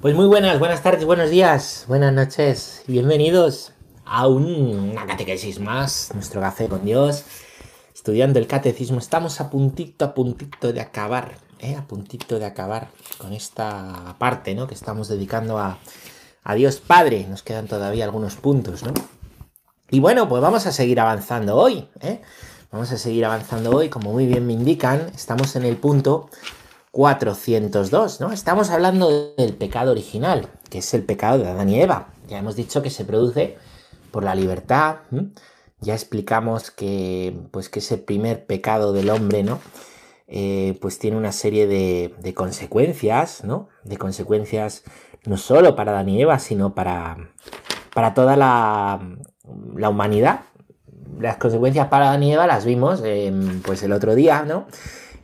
Pues muy buenas, buenas tardes, buenos días, buenas noches. Bienvenidos a una catequesis más, nuestro café con Dios. Estudiando el catecismo, estamos a puntito, a puntito de acabar, ¿eh? a puntito de acabar con esta parte ¿no? que estamos dedicando a, a Dios Padre. Nos quedan todavía algunos puntos, ¿no? Y bueno, pues vamos a seguir avanzando hoy. ¿eh? Vamos a seguir avanzando hoy, como muy bien me indican, estamos en el punto 402, ¿no? Estamos hablando del pecado original, que es el pecado de Adán y Eva. Ya hemos dicho que se produce por la libertad. Ya explicamos que, pues, que ese primer pecado del hombre, ¿no? Eh, pues tiene una serie de, consecuencias, ¿no? De consecuencias no solo para Adán y Eva, sino para, para toda la, la humanidad. Las consecuencias para Adán y Eva las vimos pues el otro día, ¿no?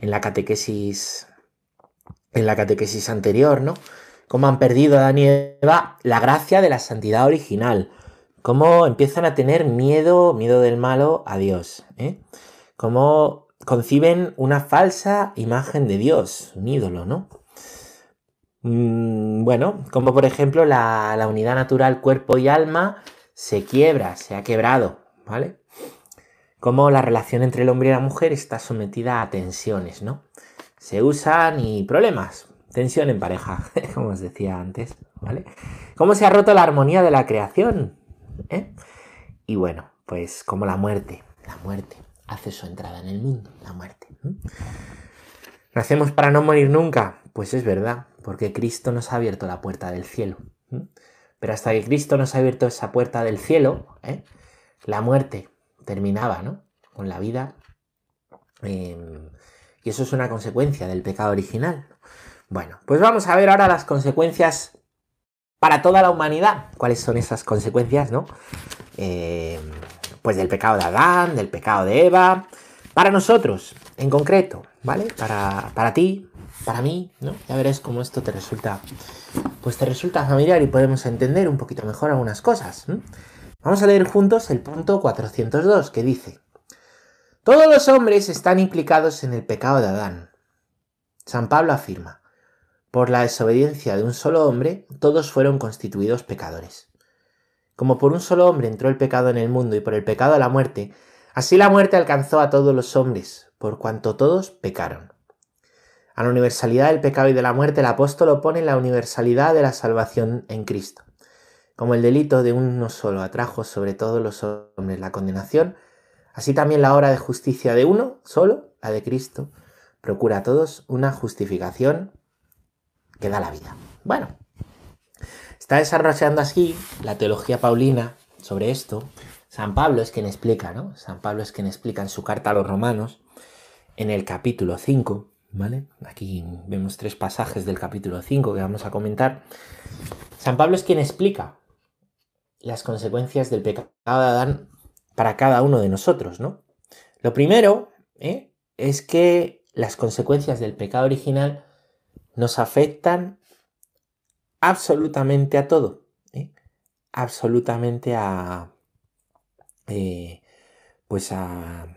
En la catequesis en la catequesis anterior, ¿no? Cómo han perdido Adán y Eva la gracia de la santidad original. Cómo empiezan a tener miedo, miedo del malo a Dios. ¿eh? Cómo conciben una falsa imagen de Dios, un ídolo, ¿no? Mm, bueno, como por ejemplo la, la unidad natural cuerpo y alma se quiebra, se ha quebrado, ¿vale? Cómo la relación entre el hombre y la mujer está sometida a tensiones, ¿no? Se usan y problemas. Tensión en pareja, como os decía antes, ¿vale? ¿Cómo se ha roto la armonía de la creación? ¿Eh? Y bueno, pues como la muerte, la muerte hace su entrada en el mundo, la muerte. ¿Nacemos para no morir nunca? Pues es verdad, porque Cristo nos ha abierto la puerta del cielo. Pero hasta que Cristo nos ha abierto esa puerta del cielo, ¿eh? la muerte terminaba, ¿no? Con la vida. Eh, y eso es una consecuencia del pecado original. Bueno, pues vamos a ver ahora las consecuencias para toda la humanidad. ¿Cuáles son esas consecuencias, no? Eh, pues del pecado de Adán, del pecado de Eva. Para nosotros, en concreto, ¿vale? Para, para ti, para mí, ¿no? Ya verás cómo esto te resulta, pues te resulta familiar y podemos entender un poquito mejor algunas cosas. Vamos a leer juntos el punto 402 que dice, todos los hombres están implicados en el pecado de Adán. San Pablo afirma, por la desobediencia de un solo hombre, todos fueron constituidos pecadores. Como por un solo hombre entró el pecado en el mundo y por el pecado la muerte, así la muerte alcanzó a todos los hombres, por cuanto todos pecaron. A la universalidad del pecado y de la muerte el apóstol opone la universalidad de la salvación en Cristo. Como el delito de uno solo atrajo sobre todos los hombres la condenación, Así también la obra de justicia de uno solo, la de Cristo, procura a todos una justificación que da la vida. Bueno, está desarrollando así la teología paulina sobre esto. San Pablo es quien explica, ¿no? San Pablo es quien explica en su carta a los romanos, en el capítulo 5, ¿vale? Aquí vemos tres pasajes del capítulo 5 que vamos a comentar. San Pablo es quien explica las consecuencias del pecado de Adán para cada uno de nosotros, ¿no? Lo primero ¿eh? es que las consecuencias del pecado original nos afectan absolutamente a todo, ¿eh? absolutamente a, eh, pues a,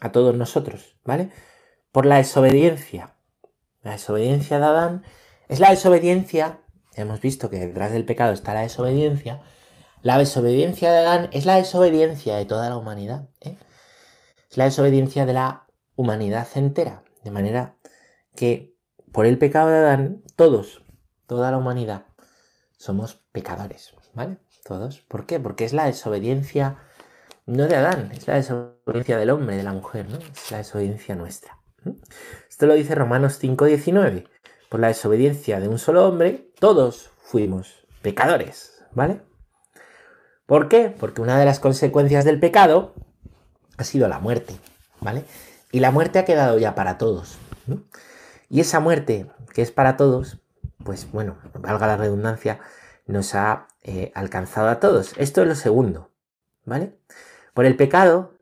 a todos nosotros, ¿vale? Por la desobediencia. La desobediencia de Adán es la desobediencia, hemos visto que detrás del pecado está la desobediencia, la desobediencia de Adán es la desobediencia de toda la humanidad. ¿eh? Es la desobediencia de la humanidad entera. De manera que por el pecado de Adán, todos, toda la humanidad, somos pecadores. ¿Vale? Todos. ¿Por qué? Porque es la desobediencia no de Adán, es la desobediencia del hombre, de la mujer, ¿no? Es la desobediencia nuestra. Esto lo dice Romanos 5:19. Por la desobediencia de un solo hombre, todos fuimos pecadores, ¿vale? ¿Por qué? Porque una de las consecuencias del pecado ha sido la muerte, ¿vale? Y la muerte ha quedado ya para todos. Y esa muerte que es para todos, pues bueno, valga la redundancia, nos ha eh, alcanzado a todos. Esto es lo segundo, ¿vale? Por el pecado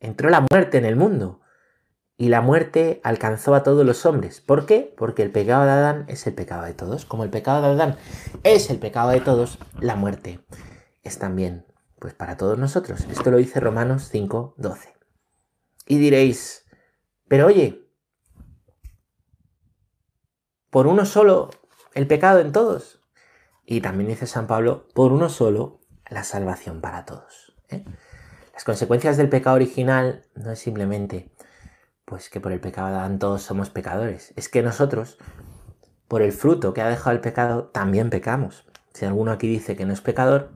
entró la muerte en el mundo y la muerte alcanzó a todos los hombres. ¿Por qué? Porque el pecado de Adán es el pecado de todos. Como el pecado de Adán es el pecado de todos, la muerte es también pues para todos nosotros. Esto lo dice Romanos 5, 12. Y diréis, pero oye, por uno solo el pecado en todos. Y también dice San Pablo, por uno solo, la salvación para todos. ¿eh? Las consecuencias del pecado original no es simplemente pues que por el pecado de Adán todos somos pecadores. Es que nosotros, por el fruto que ha dejado el pecado, también pecamos. Si alguno aquí dice que no es pecador,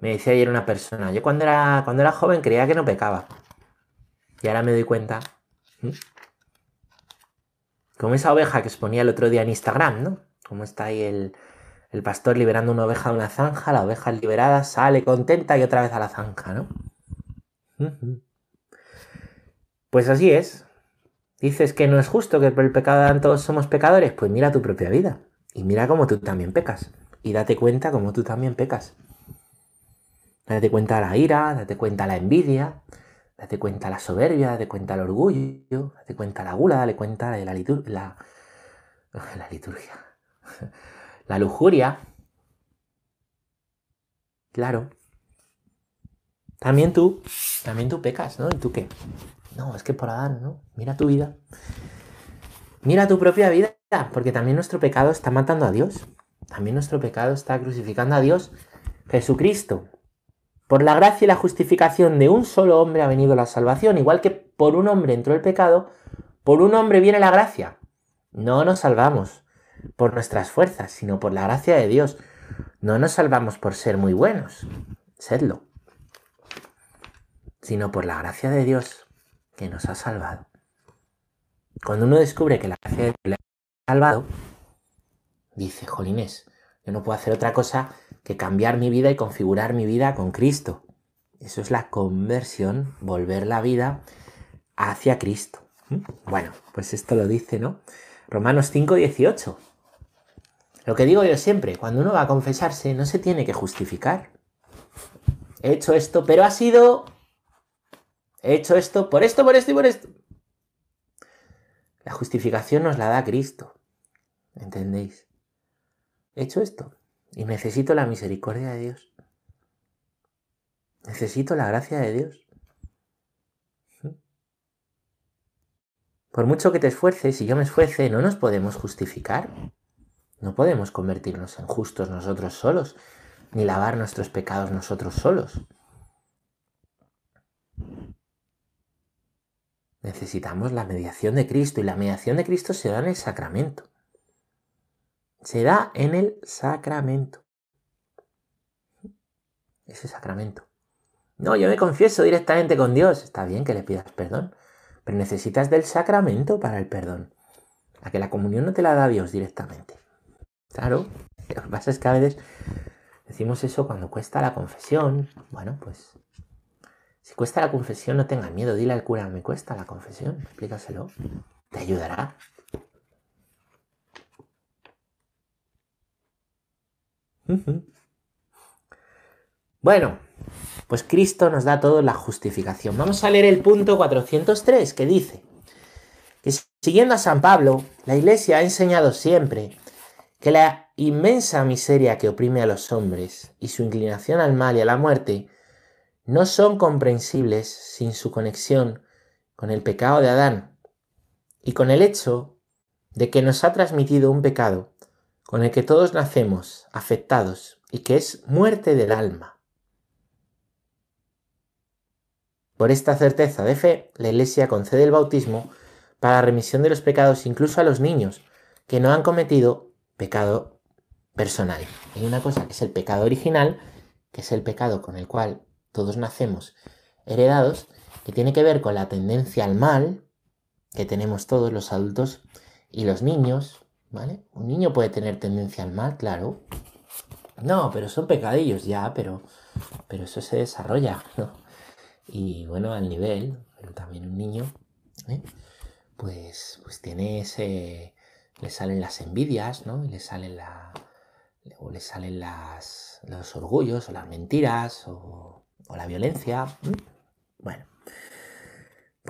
me decía ayer una persona, yo cuando era, cuando era joven creía que no pecaba. Y ahora me doy cuenta. Como esa oveja que os ponía el otro día en Instagram, ¿no? Como está ahí el, el pastor liberando una oveja de una zanja, la oveja liberada sale contenta y otra vez a la zanja, ¿no? Pues así es. Dices que no es justo que por el pecado todos somos pecadores, pues mira tu propia vida y mira cómo tú también pecas y date cuenta cómo tú también pecas. Date cuenta la ira, date cuenta la envidia, date cuenta la soberbia, date cuenta el orgullo, date cuenta la gula, date cuenta la, la, la liturgia, la lujuria. Claro. También tú, también tú pecas, ¿no? ¿Y tú qué? No, es que por Adán, ¿no? Mira tu vida. Mira tu propia vida, porque también nuestro pecado está matando a Dios. También nuestro pecado está crucificando a Dios. Jesucristo. Por la gracia y la justificación de un solo hombre ha venido la salvación. Igual que por un hombre entró el pecado, por un hombre viene la gracia. No nos salvamos por nuestras fuerzas, sino por la gracia de Dios. No nos salvamos por ser muy buenos, sedlo, sino por la gracia de Dios que nos ha salvado. Cuando uno descubre que la gracia de Dios le ha salvado, dice, Jolines, yo no puedo hacer otra cosa que cambiar mi vida y configurar mi vida con Cristo. Eso es la conversión, volver la vida hacia Cristo. ¿Mm? Bueno, pues esto lo dice, ¿no? Romanos 5, 18. Lo que digo yo siempre, cuando uno va a confesarse no se tiene que justificar. He hecho esto, pero ha sido He hecho esto por esto, por esto y por esto. La justificación nos la da Cristo. ¿Entendéis? He hecho esto y necesito la misericordia de Dios. Necesito la gracia de Dios. Por mucho que te esfuerces y yo me esfuerce, no nos podemos justificar. No podemos convertirnos en justos nosotros solos, ni lavar nuestros pecados nosotros solos. Necesitamos la mediación de Cristo y la mediación de Cristo se da en el sacramento. Se da en el sacramento. Ese sacramento. No, yo me confieso directamente con Dios. Está bien que le pidas perdón, pero necesitas del sacramento para el perdón. A que la comunión no te la da Dios directamente. Claro, lo que pasa es que a veces decimos eso cuando cuesta la confesión. Bueno, pues si cuesta la confesión, no tengas miedo, dile al cura, me cuesta la confesión, explícaselo, te ayudará. Bueno, pues Cristo nos da todo la justificación. Vamos a leer el punto 403 que dice que siguiendo a San Pablo, la Iglesia ha enseñado siempre que la inmensa miseria que oprime a los hombres y su inclinación al mal y a la muerte no son comprensibles sin su conexión con el pecado de Adán y con el hecho de que nos ha transmitido un pecado con el que todos nacemos afectados y que es muerte del alma. Por esta certeza de fe, la Iglesia concede el bautismo para la remisión de los pecados incluso a los niños que no han cometido pecado personal. Hay una cosa que es el pecado original, que es el pecado con el cual todos nacemos heredados, que tiene que ver con la tendencia al mal que tenemos todos los adultos y los niños, ¿vale? Un niño puede tener tendencia al mal, claro. No, pero son pecadillos ya, pero, pero eso se desarrolla, ¿no? Y bueno, al nivel, pero también un niño, ¿eh? pues, pues tiene ese, le salen las envidias, ¿no? Y le salen la, o le salen las, los orgullos o las mentiras o o la violencia. Bueno,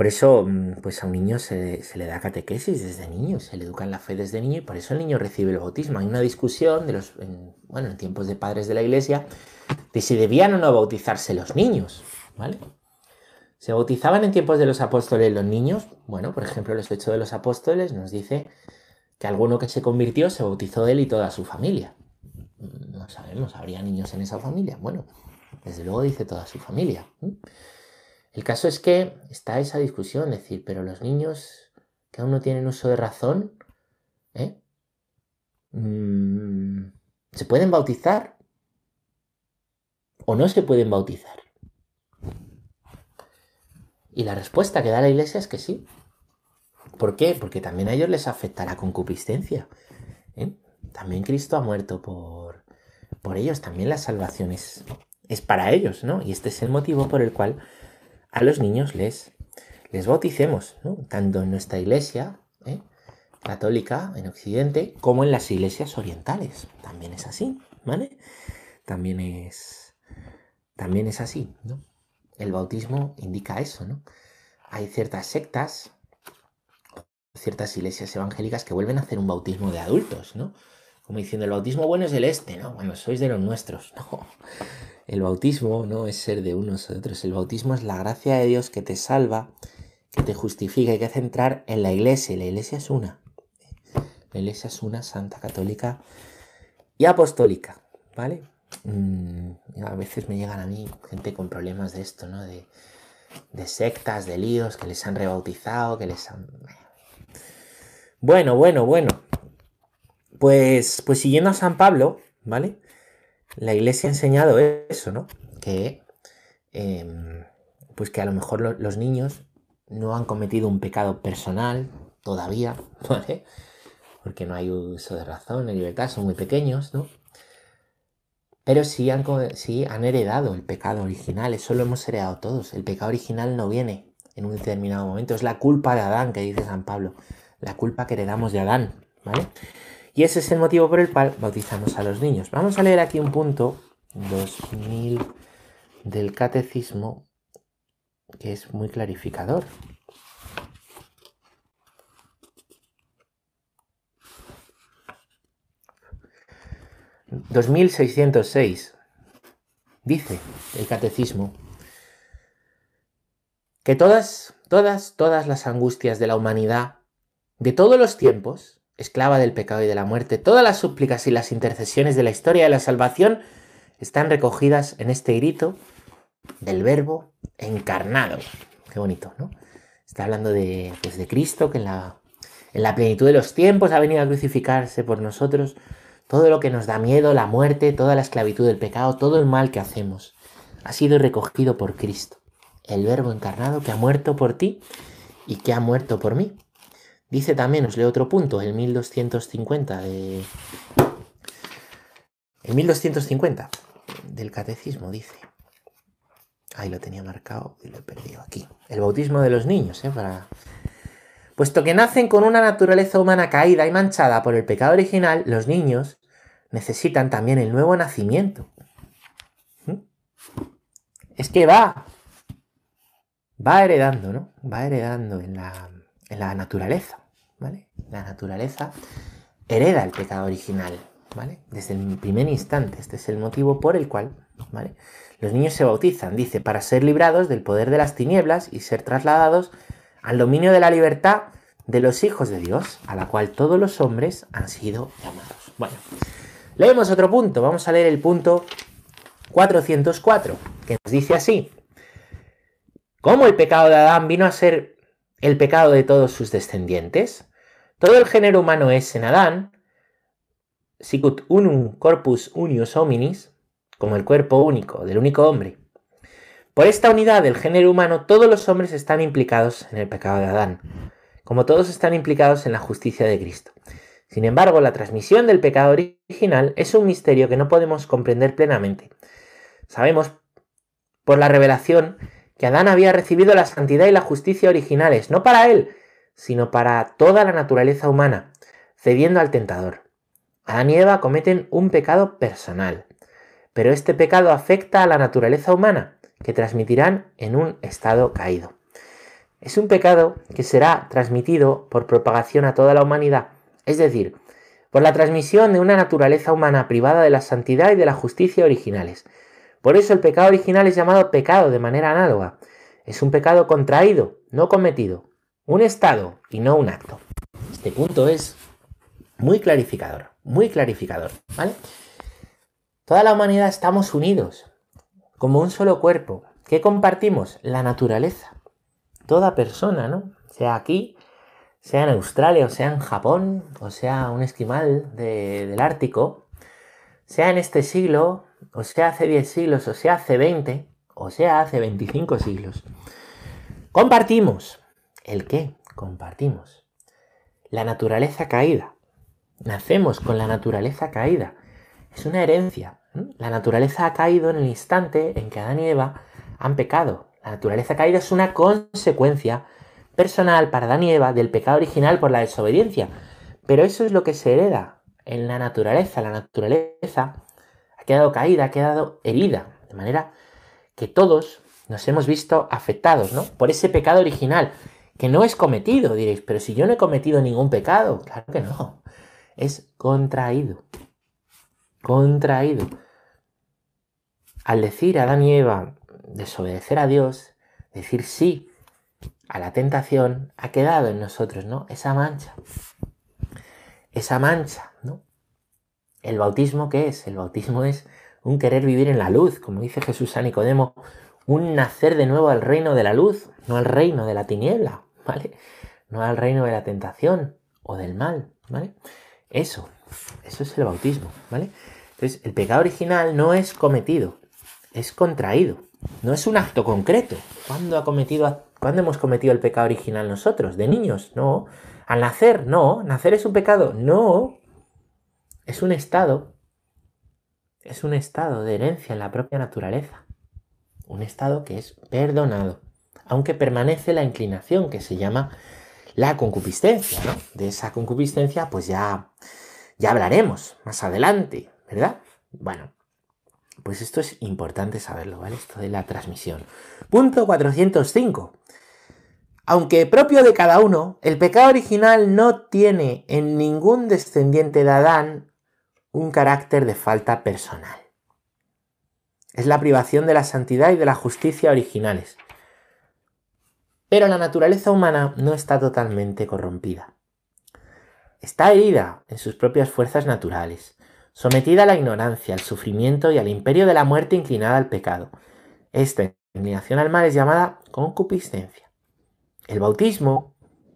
por eso mm, pues a un niño se, le da catequesis desde niño, se le educa en la fe desde niño y por eso el niño recibe el bautismo. Hay una discusión de los, en, bueno, en tiempos de padres de la iglesia de si debían o no bautizarse los niños, ¿vale? ¿Se bautizaban en tiempos de los apóstoles los niños? Bueno, por ejemplo, el Hechos de los Apóstoles nos dice que alguno que se convirtió se bautizó él y toda su familia. No sabemos, ¿habría niños en esa familia? Bueno, desde luego dice toda su familia. El caso es que está esa discusión, es decir, pero los niños que aún no tienen uso de razón, ¿eh? mm, ¿se pueden bautizar? ¿O no se pueden bautizar? Y la respuesta que da la iglesia es que sí. ¿Por qué? Porque también a ellos les afecta la concupiscencia. ¿eh? También Cristo ha muerto por, por ellos, también la salvación es, para ellos, ¿no? Y este es el motivo por el cual a los niños les, les bauticemos, ¿no? Tanto en nuestra iglesia ¿eh? católica en Occidente como en las iglesias orientales. También es así, ¿vale? También es, también es así, ¿no? El bautismo indica eso, ¿no? Hay ciertas sectas ciertas iglesias evangélicas que vuelven a hacer un bautismo de adultos, ¿no? Como diciendo, el bautismo bueno es el este, ¿no? Bueno, sois de los nuestros, no. El bautismo no es ser de unos o otros, el bautismo es la gracia de Dios que te salva, que te justifica, hay que centrar en la iglesia, la iglesia es una. La iglesia es una, santa, católica y apostólica, ¿vale? Mm, a veces me llegan a mí gente con problemas de esto, ¿no? De, de sectas, de líos, que les han rebautizado, que les han... Bueno, bueno, bueno. Pues, pues siguiendo a San Pablo, ¿vale? La iglesia ha enseñado eso, ¿no? Que, em, pues que a lo mejor los niños no han cometido un pecado personal todavía, ¿vale? Porque no hay uso de razón, de libertad, son muy pequeños, ¿no? Pero sí han, sí han heredado el pecado original, eso lo hemos heredado todos. El pecado original no viene en un determinado momento, es la culpa de Adán que dice San Pablo la culpa que heredamos de Adán, ¿vale? Y ese es el motivo por el cual bautizamos a los niños. Vamos a leer aquí un punto, 2000 del catecismo, que es muy clarificador. ...2606... ...dice el catecismo... ...que todas, todas, todas las angustias de la humanidad de todos los tiempos, esclava del pecado y de la muerte, todas las súplicas y las intercesiones de la historia de la salvación están recogidas en este grito del verbo encarnado. Qué bonito, ¿no? Está hablando de, pues, de Cristo, que en la, en la plenitud de los tiempos ha venido a crucificarse por nosotros. Todo lo que nos da miedo, la muerte, toda la esclavitud del pecado, todo el mal que hacemos, ha sido recogido por Cristo, el verbo encarnado que ha muerto por ti y que ha muerto por mí. Dice también, os leo otro punto, el 1250 de... El 1250 del catecismo dice... Ahí lo tenía marcado y lo he perdido aquí. El bautismo de los niños, ¿eh? Para... Puesto que nacen con una naturaleza humana caída y manchada por el pecado original, los niños necesitan también el nuevo nacimiento. ¿Mm? Es que va, va heredando, ¿no? Va heredando en la, en la naturaleza. La naturaleza hereda el pecado original, ¿vale? Desde el primer instante. Este es el motivo por el cual, ¿vale? Los niños se bautizan, dice, para ser librados del poder de las tinieblas y ser trasladados al dominio de la libertad de los hijos de Dios, a la cual todos los hombres han sido llamados. Bueno, leemos otro punto. Vamos a leer el punto 404, que nos dice así. ¿Cómo el pecado de Adán vino a ser el pecado de todos sus descendientes? Todo el género humano es en Adán, sicut unum corpus unius hominis, como el cuerpo único del único hombre. Por esta unidad del género humano, todos los hombres están implicados en el pecado de Adán, como todos están implicados en la justicia de Cristo. Sin embargo, la transmisión del pecado original es un misterio que no podemos comprender plenamente. Sabemos por la revelación que Adán había recibido la santidad y la justicia originales, no para él, sino para toda la naturaleza humana, cediendo al tentador. Adán y Eva cometen un pecado personal, pero este pecado afecta a la naturaleza humana, que transmitirán en un estado caído. Es un pecado que será transmitido por propagación a toda la humanidad, es decir, por la transmisión de una naturaleza humana privada de la santidad y de la justicia originales. Por eso el pecado original es llamado pecado de manera análoga. Es un pecado contraído, no cometido, un estado y no un acto. Este punto es Muy clarificador, muy clarificador, ¿vale? Toda la humanidad estamos unidos, como un solo cuerpo. ¿Qué compartimos? La naturaleza. Toda persona, ¿no? Sea aquí, sea en Australia, o sea en Japón, o sea un esquimal del Ártico, sea en este siglo, o sea hace 10 siglos, o sea hace 20, o sea hace 25 siglos. Compartimos. ¿El qué? Compartimos. La naturaleza caída. Nacemos con la naturaleza caída. Es una herencia. La naturaleza ha caído en el instante en que Adán y Eva han pecado. La naturaleza caída es una consecuencia personal para Adán y Eva del pecado original por la desobediencia. Pero eso es lo que se hereda en la naturaleza. La naturaleza ha quedado caída, ha quedado herida. De manera que todos nos hemos visto afectados, ¿no? Por ese pecado original, que no es cometido, diréis, pero si yo no he cometido ningún pecado, claro que no. Es contraído. Contraído. Al decir a Adán y Eva desobedecer a Dios, decir sí a la tentación, ha quedado en nosotros, ¿no? Esa mancha. Esa mancha, ¿no? ¿El bautismo qué es? El bautismo es un querer vivir en la luz, como dice Jesús a Nicodemo, un nacer de nuevo al reino de la luz, no al reino de la tiniebla, ¿vale? No al reino de la tentación o del mal, ¿vale? Eso, eso es el bautismo, ¿vale? Entonces, el pecado original no es cometido, es contraído, no es un acto concreto. ¿Cuándo, ha cometido, ¿Cuándo hemos cometido el pecado original nosotros? ¿De niños? No. Al nacer, no. ¿Nacer es un pecado? No. Es un estado. Es un estado de herencia en la propia naturaleza. Un estado que es perdonado. Aunque permanece la inclinación que se llama la concupiscencia, ¿no? De esa concupiscencia, pues ya, ya hablaremos más adelante, ¿verdad? Bueno, pues esto es importante saberlo, ¿vale? Esto de la transmisión. Punto 405. Aunque propio de cada uno, el pecado original no tiene en ningún descendiente de Adán un carácter de falta personal. Es la privación de la santidad y de la justicia originales. Pero la naturaleza humana no está totalmente corrompida. Está herida en sus propias fuerzas naturales sometida a la ignorancia, al sufrimiento y al imperio de la muerte inclinada al pecado. Esta inclinación al mal es llamada concupiscencia. El bautismo,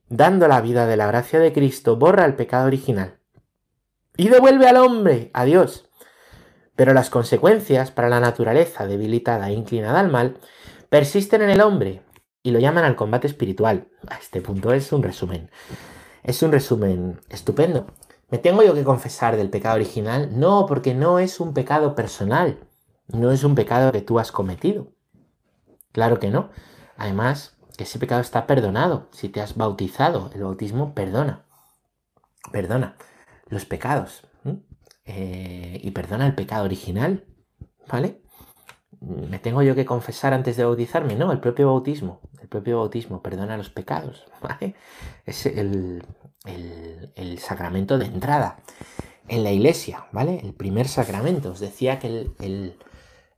dando la vida de la gracia de Cristo, borra el pecado original y devuelve al hombre a Dios. Pero las consecuencias para la naturaleza debilitada e inclinada al mal persisten en el hombre y lo llaman al combate espiritual. A este punto es un resumen. Es un resumen estupendo. ¿Me tengo yo que confesar del pecado original? No, porque no es un pecado personal, no es un pecado que tú has cometido. Claro que no. Además, que ese pecado está perdonado. Si te has bautizado, el bautismo perdona. Perdona los pecados. Eh, y perdona el pecado original. ¿Vale? ¿Me tengo yo que confesar antes de bautizarme? No, el propio bautismo. Propio bautismo perdona los pecados. ¿Vale? Es el, el, sacramento de entrada en la iglesia, ¿vale? El primer sacramento. Os decía que el,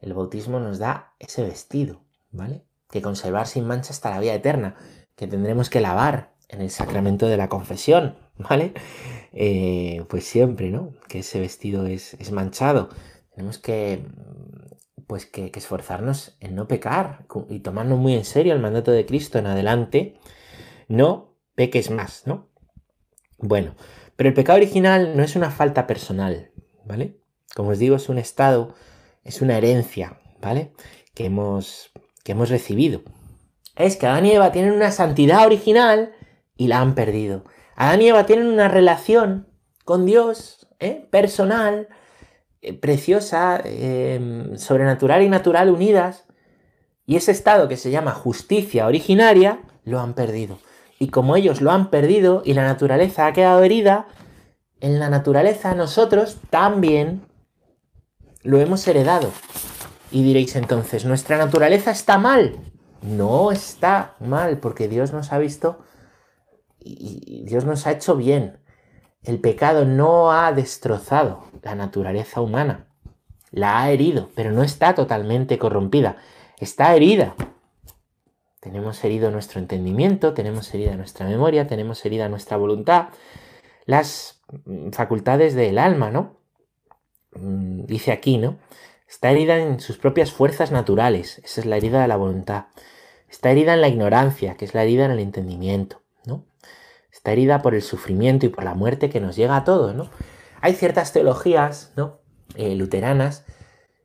el, bautismo nos da ese vestido, ¿vale? Que conservar sin mancha hasta la vida eterna, que tendremos que lavar en el sacramento de la confesión, ¿vale? Eh, pues siempre, ¿no? Que ese vestido es, es manchado. Tenemos que, pues que, que, esforzarnos en no pecar y tomarnos muy en serio el mandato de Cristo en adelante. No peques más, ¿no? Bueno, pero el pecado original no es una falta personal, ¿vale? Como os digo, es un estado, es una herencia, ¿vale? Que hemos, que hemos recibido. Es que Adán y Eva tienen una santidad original y la han perdido. Adán y Eva tienen una relación con Dios, ¿eh? personal, preciosa, em, sobrenatural y natural unidas, y ese estado que se llama justicia originaria, lo han perdido. Y como ellos lo han perdido y la naturaleza ha quedado herida, en la naturaleza nosotros también lo hemos heredado. Y diréis entonces, ¿nuestra naturaleza está mal? No está mal, porque Dios nos ha visto y Dios nos ha hecho bien. El pecado no ha destrozado la naturaleza humana. La ha herido, pero no está totalmente corrompida. Está herida. Tenemos herido nuestro entendimiento, tenemos herida nuestra memoria, tenemos herida nuestra voluntad. las facultades del alma, ¿no? Mm, dice aquí, ¿no? Está herida en sus propias fuerzas naturales, esa es la herida de la voluntad. Está herida en la ignorancia, que es la herida en el entendimiento. Está herida por el sufrimiento y por la muerte que nos llega a todos, ¿no? Hay ciertas teologías, ¿no? Eh, luteranas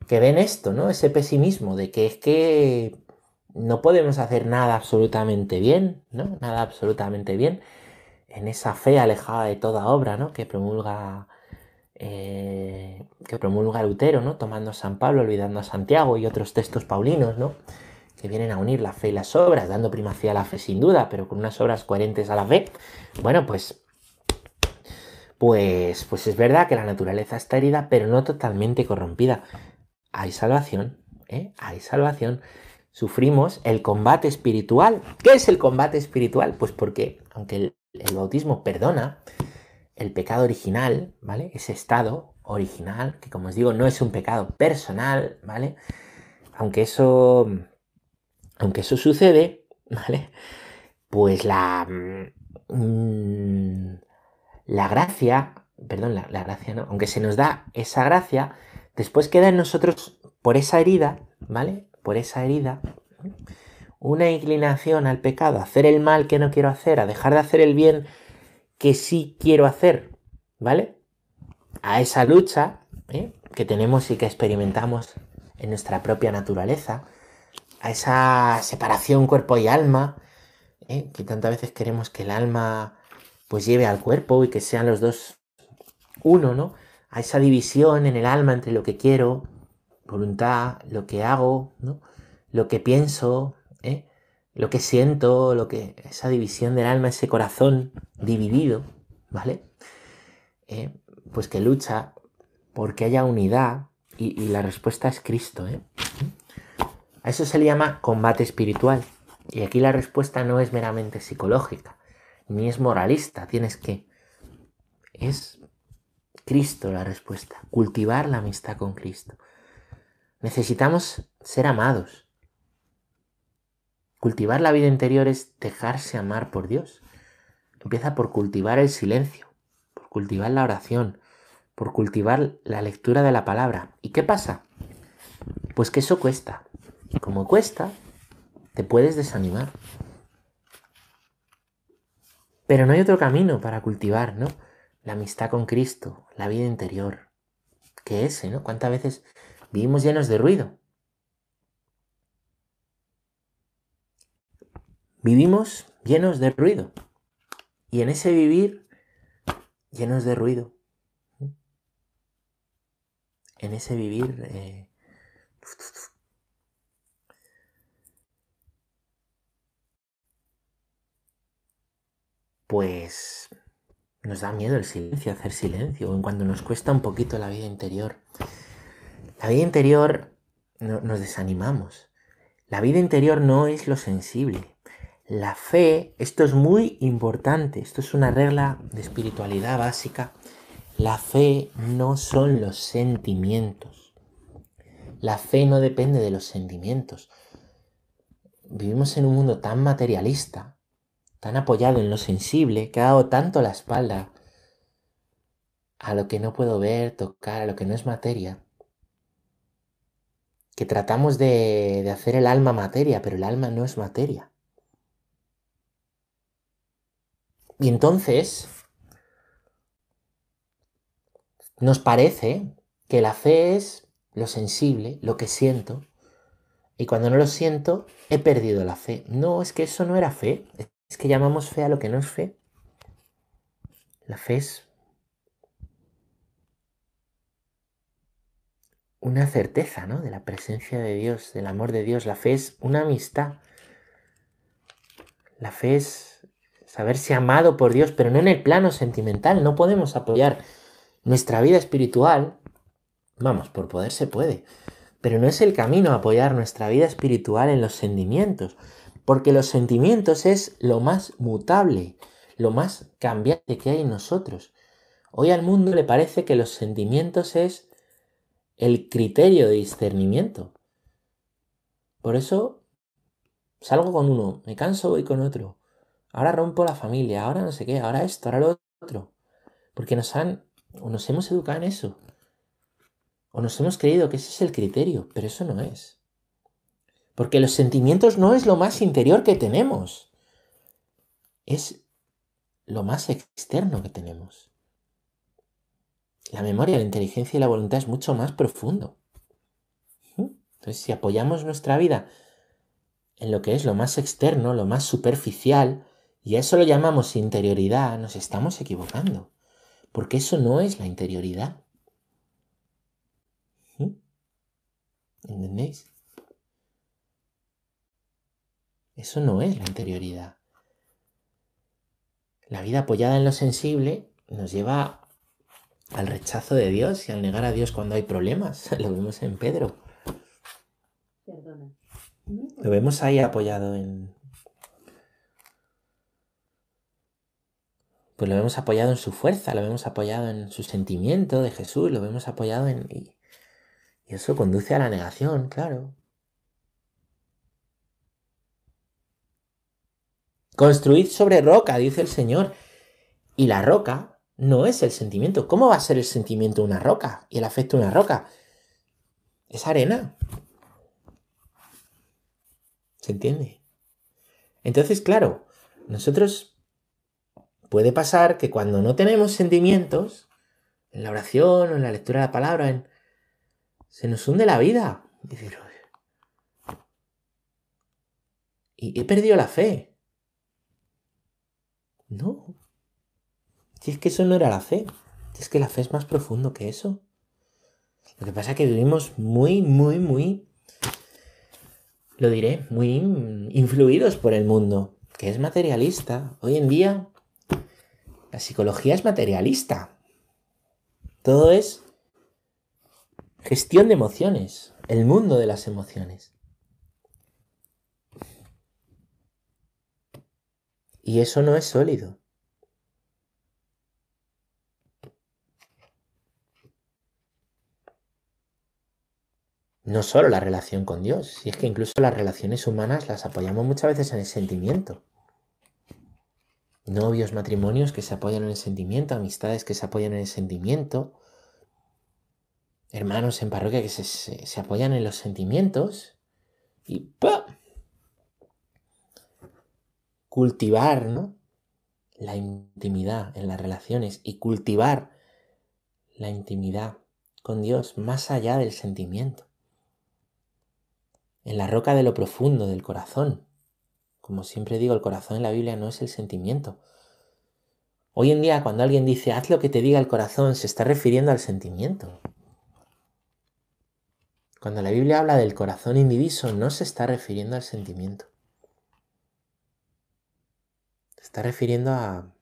que ven esto, ¿no? Ese pesimismo de que es que no podemos hacer nada absolutamente bien, ¿no? Nada absolutamente bien en esa fe alejada de toda obra, ¿no? Que promulga eh, que promulga Lutero, ¿no? Tomando a San Pablo, olvidando a Santiago y otros textos paulinos, ¿no? Que vienen a unir la fe y las obras, dando primacía a la fe sin duda, pero con unas obras coherentes a la fe. Bueno, pues, pues, pues es verdad que la naturaleza está herida, pero no totalmente corrompida. Hay salvación, ¿eh? Hay salvación sufrimos el combate espiritual. ¿Qué es el combate espiritual? Pues porque, aunque el, bautismo perdona el pecado original, ¿vale? Ese estado original, que como os digo, no es un pecado personal, ¿vale? Aunque eso, aunque eso sucede, ¿vale? Pues la, mm, la gracia, perdón, la, la gracia no, aunque se nos da esa gracia, después queda en nosotros por esa herida, ¿vale? por esa herida, una inclinación al pecado, a hacer el mal que no quiero hacer, a dejar de hacer el bien que sí quiero hacer, ¿vale? A esa lucha ¿eh? que tenemos y que experimentamos en nuestra propia naturaleza, a esa separación cuerpo y alma, ¿eh? que tantas veces queremos que el alma pues lleve al cuerpo y que sean los dos uno, ¿no? A esa división en el alma entre lo que quiero voluntad, lo que hago, ¿no? lo que pienso, ¿eh? lo que siento, lo que esa división del alma, ese corazón dividido, ¿vale? Eh, pues que lucha porque haya unidad y, la respuesta es Cristo. ¿eh? A eso se le llama combate espiritual. Y aquí la respuesta no es meramente psicológica, ni es moralista. Tienes que... Es Cristo la respuesta. Cultivar la amistad con Cristo. Necesitamos ser amados. Cultivar la vida interior es dejarse amar por Dios. Empieza por cultivar el silencio, por cultivar la oración, por cultivar la lectura de la palabra. ¿Y qué pasa? Pues que eso cuesta. Y como cuesta, te puedes desanimar. Pero no hay otro camino para cultivar, ¿no? La amistad con Cristo, la vida interior. Que ese, ¿no? ¿Cuántas veces Vivimos llenos de ruido. Vivimos llenos de ruido. Y en ese vivir llenos de ruido. En ese vivir... Eh, pues nos da miedo el silencio, hacer silencio, en cuando nos cuesta un poquito la vida interior. La vida interior nos desanimamos. La vida interior no es lo sensible. La fe, esto es muy importante, esto es una regla de espiritualidad básica. La fe no son los sentimientos. La fe no depende de los sentimientos. Vivimos en un mundo tan materialista, tan apoyado en lo sensible, que ha dado tanto la espalda a lo que no puedo ver, tocar, a lo que no es materia, que tratamos de, hacer el alma materia, pero el alma no es materia. Y entonces nos parece que la fe es lo sensible, lo que siento, y cuando no lo siento, he perdido la fe. No, es que eso no era fe, es que llamamos fe a lo que no es fe. La fe es una certeza, ¿no? De la presencia de Dios, del amor de Dios. La fe es una amistad. La fe es saberse amado por Dios, pero no en el plano sentimental. No podemos apoyar nuestra vida espiritual. Vamos, por poder se puede. Pero no es el camino apoyar nuestra vida espiritual en los sentimientos. Porque los sentimientos es lo más mutable, lo más cambiante que hay en nosotros. Hoy al mundo le parece que los sentimientos es el criterio de discernimiento. Por eso salgo con uno, me canso, voy con otro. Ahora rompo la familia, ahora no sé qué, ahora esto, ahora lo otro. Porque nos han, o nos hemos educado en eso, o nos hemos creído que ese es el criterio, pero eso no es. Porque los sentimientos no es lo más interior que tenemos, es lo más externo que tenemos. La memoria, la inteligencia y la voluntad es mucho más profundo. Entonces, si apoyamos nuestra vida en lo que es lo más externo, lo más superficial, y a eso lo llamamos interioridad, nos estamos equivocando. Porque eso no es la interioridad. ¿Entendéis? Eso no es la interioridad. La vida apoyada en lo sensible nos lleva al rechazo de Dios y al negar a Dios cuando hay problemas. Lo vemos en Pedro. Perdona. Lo vemos ahí apoyado en... Pues lo vemos apoyado en su fuerza, lo vemos apoyado en su sentimiento de Jesús, lo vemos apoyado en... Y, eso conduce a la negación, claro. Construid sobre roca, dice el Señor. Y la roca no es el sentimiento. ¿Cómo va a ser el sentimiento una roca y el afecto una roca? Es arena. ¿Se entiende? Entonces, claro, nosotros puede pasar que cuando no tenemos sentimientos, en la oración o en la lectura de la palabra, se nos hunde la vida. Y he perdido la fe. No. Si es que eso no era la fe. Es que la fe es más profundo que eso. Lo que pasa es que vivimos muy, muy, muy lo diré, muy influidos por el mundo, que es materialista. Hoy en día la psicología es materialista. Todo es gestión de emociones, el mundo de las emociones. Y eso no es sólido. no solo la relación con Dios, si es que incluso las relaciones humanas las apoyamos muchas veces en el sentimiento. Novios, matrimonios que se apoyan en el sentimiento, amistades que se apoyan en el sentimiento, hermanos en parroquia que se, apoyan en los sentimientos y ¡pa! Cultivar ¿no? la intimidad en las relaciones y cultivar la intimidad con Dios más allá del sentimiento en la roca de lo profundo del corazón. Como siempre digo, el corazón en la Biblia no es el sentimiento. Hoy en día, cuando alguien dice haz lo que te diga el corazón, se está refiriendo al sentimiento. Cuando la Biblia habla del corazón indiviso, no se está refiriendo al sentimiento. Se está refiriendo a,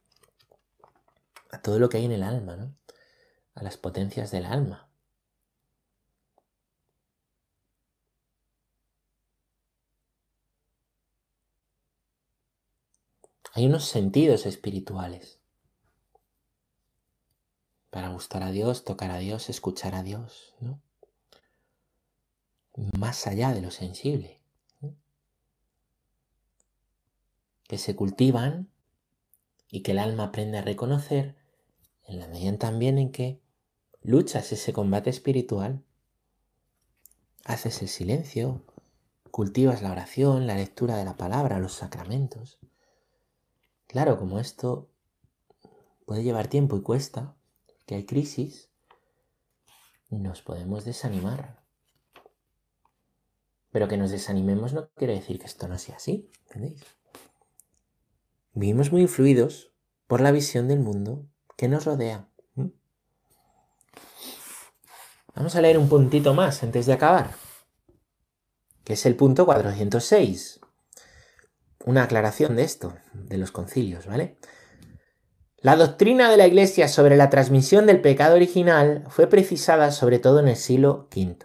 a todo lo que hay en el alma, ¿no? a las potencias del alma. Hay unos sentidos espirituales para gustar a Dios, tocar a Dios, escuchar a Dios, ¿no? Más allá de lo sensible. Que se cultivan y que el alma aprende a reconocer en la medida también en que luchas ese combate espiritual, haces el silencio, cultivas la oración, la lectura de la palabra, los sacramentos. Claro, como esto puede llevar tiempo y cuesta, que hay crisis, nos podemos desanimar. Pero que nos desanimemos no quiere decir que esto no sea así, ¿entendéis? Vivimos muy influidos por la visión del mundo que nos rodea. Vamos a leer un puntito más antes de acabar, que es el punto 406 una aclaración de esto, de los concilios, ¿vale? La doctrina de la Iglesia sobre la transmisión del pecado original fue precisada sobre todo en el siglo V,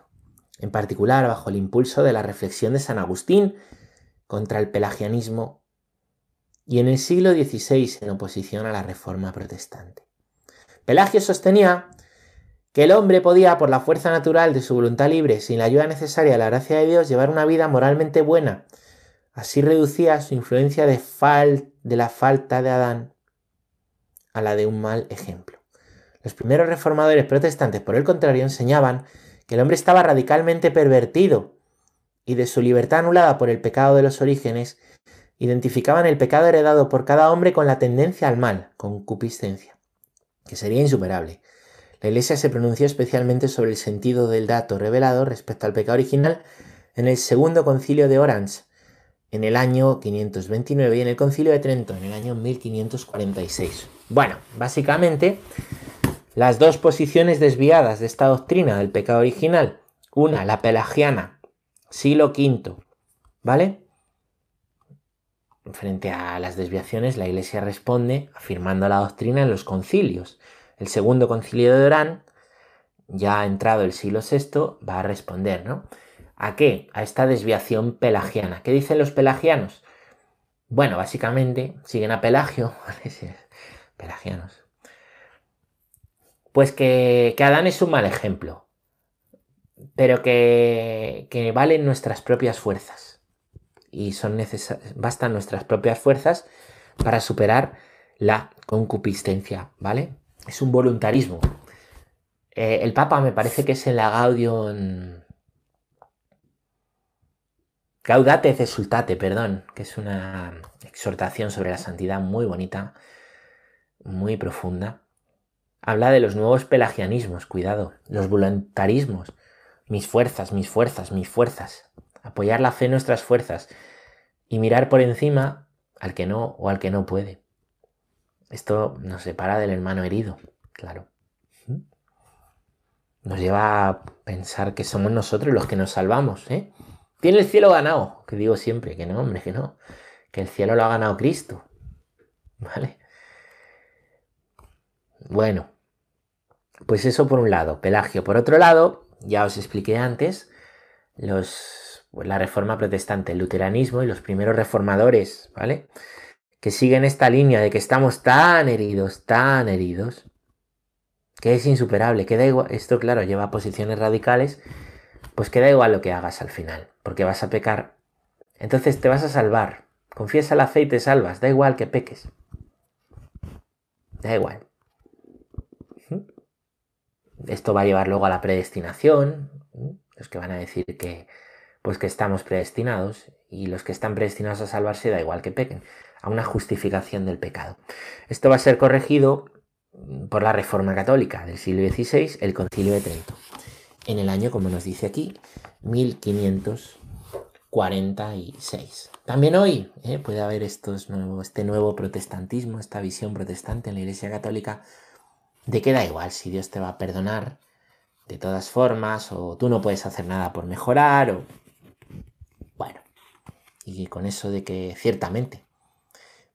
en particular bajo el impulso de la reflexión de San Agustín contra el pelagianismo y en el siglo XVI en oposición a la reforma protestante. Pelagio sostenía que el hombre podía, por la fuerza natural de su voluntad libre, sin la ayuda necesaria de la gracia de Dios, llevar una vida moralmente buena Así reducía su influencia de, de la falta de Adán a la de un mal ejemplo. Los primeros reformadores protestantes, por el contrario, enseñaban que el hombre estaba radicalmente pervertido y de su libertad anulada por el pecado de los orígenes, identificaban el pecado heredado por cada hombre con la tendencia al mal, concupiscencia, que sería insuperable. La Iglesia se pronunció especialmente sobre el sentido del dato revelado respecto al pecado original en el segundo concilio de Orange, en el año 529 y en el concilio de Trento, en el año 1546. Bueno, básicamente, las dos posiciones desviadas de esta doctrina del pecado original, una, la pelagiana, siglo V, ¿vale? Frente a las desviaciones, la Iglesia responde afirmando la doctrina en los concilios. El segundo concilio de Orán, ya entrado el siglo VI, va a responder, ¿no? ¿A qué? A esta desviación pelagiana. ¿Qué dicen los pelagianos? Bueno, básicamente siguen a Pelagio, pelagianos. Pues que, que, Adán es un mal ejemplo, pero que, que valen nuestras propias fuerzas. Y son bastan nuestras propias fuerzas para superar la concupiscencia, ¿vale? Es un voluntarismo. Eh, el Papa me parece que es en la Gaudium Gaudate et exultate, perdón, que es una exhortación sobre la santidad muy bonita, muy profunda. Habla de los nuevos pelagianismos, cuidado, los voluntarismos, mis fuerzas, mis fuerzas, mis fuerzas. Apoyar la fe en nuestras fuerzas y mirar por encima al que no o al que no puede. Esto nos separa del hermano herido, claro. Nos lleva a pensar que somos nosotros los que nos salvamos, ¿eh? Tiene el cielo ganado, que digo siempre, que no, hombre, que no. Que el cielo lo ha ganado Cristo. ¿Vale? Bueno, pues eso por un lado, Pelagio. Por otro lado, ya os expliqué antes, los, pues la reforma protestante, el luteranismo y los primeros reformadores, ¿vale? Que siguen esta línea de que estamos tan heridos, tan heridos, que es insuperable, que da igual, esto claro, lleva a posiciones radicales pues que da igual lo que hagas al final, porque vas a pecar. Entonces te vas a salvar. Confiesa la fe y te salvas. Da igual que peques. Da igual. Esto va a llevar luego a la predestinación. Los que van a decir que, pues que estamos predestinados. Y los que están predestinados a salvarse da igual que pequen. A una justificación del pecado. Esto va a ser corregido por la Reforma Católica del siglo XVI, el Concilio de Trento en el año, como nos dice aquí, 1546. También hoy ¿eh? puede haber estos este nuevo protestantismo, esta visión protestante en la Iglesia Católica de que da igual si Dios te va a perdonar de todas formas o tú no puedes hacer nada por mejorar y con eso de que ciertamente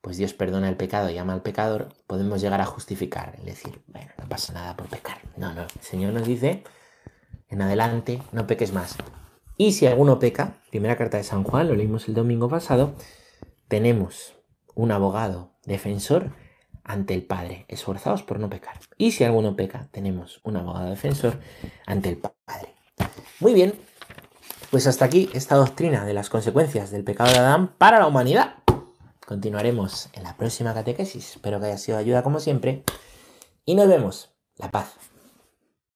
pues Dios perdona el pecado y ama al pecador podemos llegar a justificar es decir bueno no pasa nada por pecar no no el Señor nos dice en adelante no peques más. Y si alguno peca, primera carta de San Juan, lo leímos el domingo pasado, tenemos un abogado defensor ante el Padre, esforzados por no pecar. Y si alguno peca, tenemos un abogado defensor ante el Padre. Muy bien, pues hasta aquí esta doctrina de las consecuencias del pecado de Adán para la humanidad. Continuaremos en la próxima catequesis. Espero que haya sido de ayuda como siempre. Y nos vemos. La paz.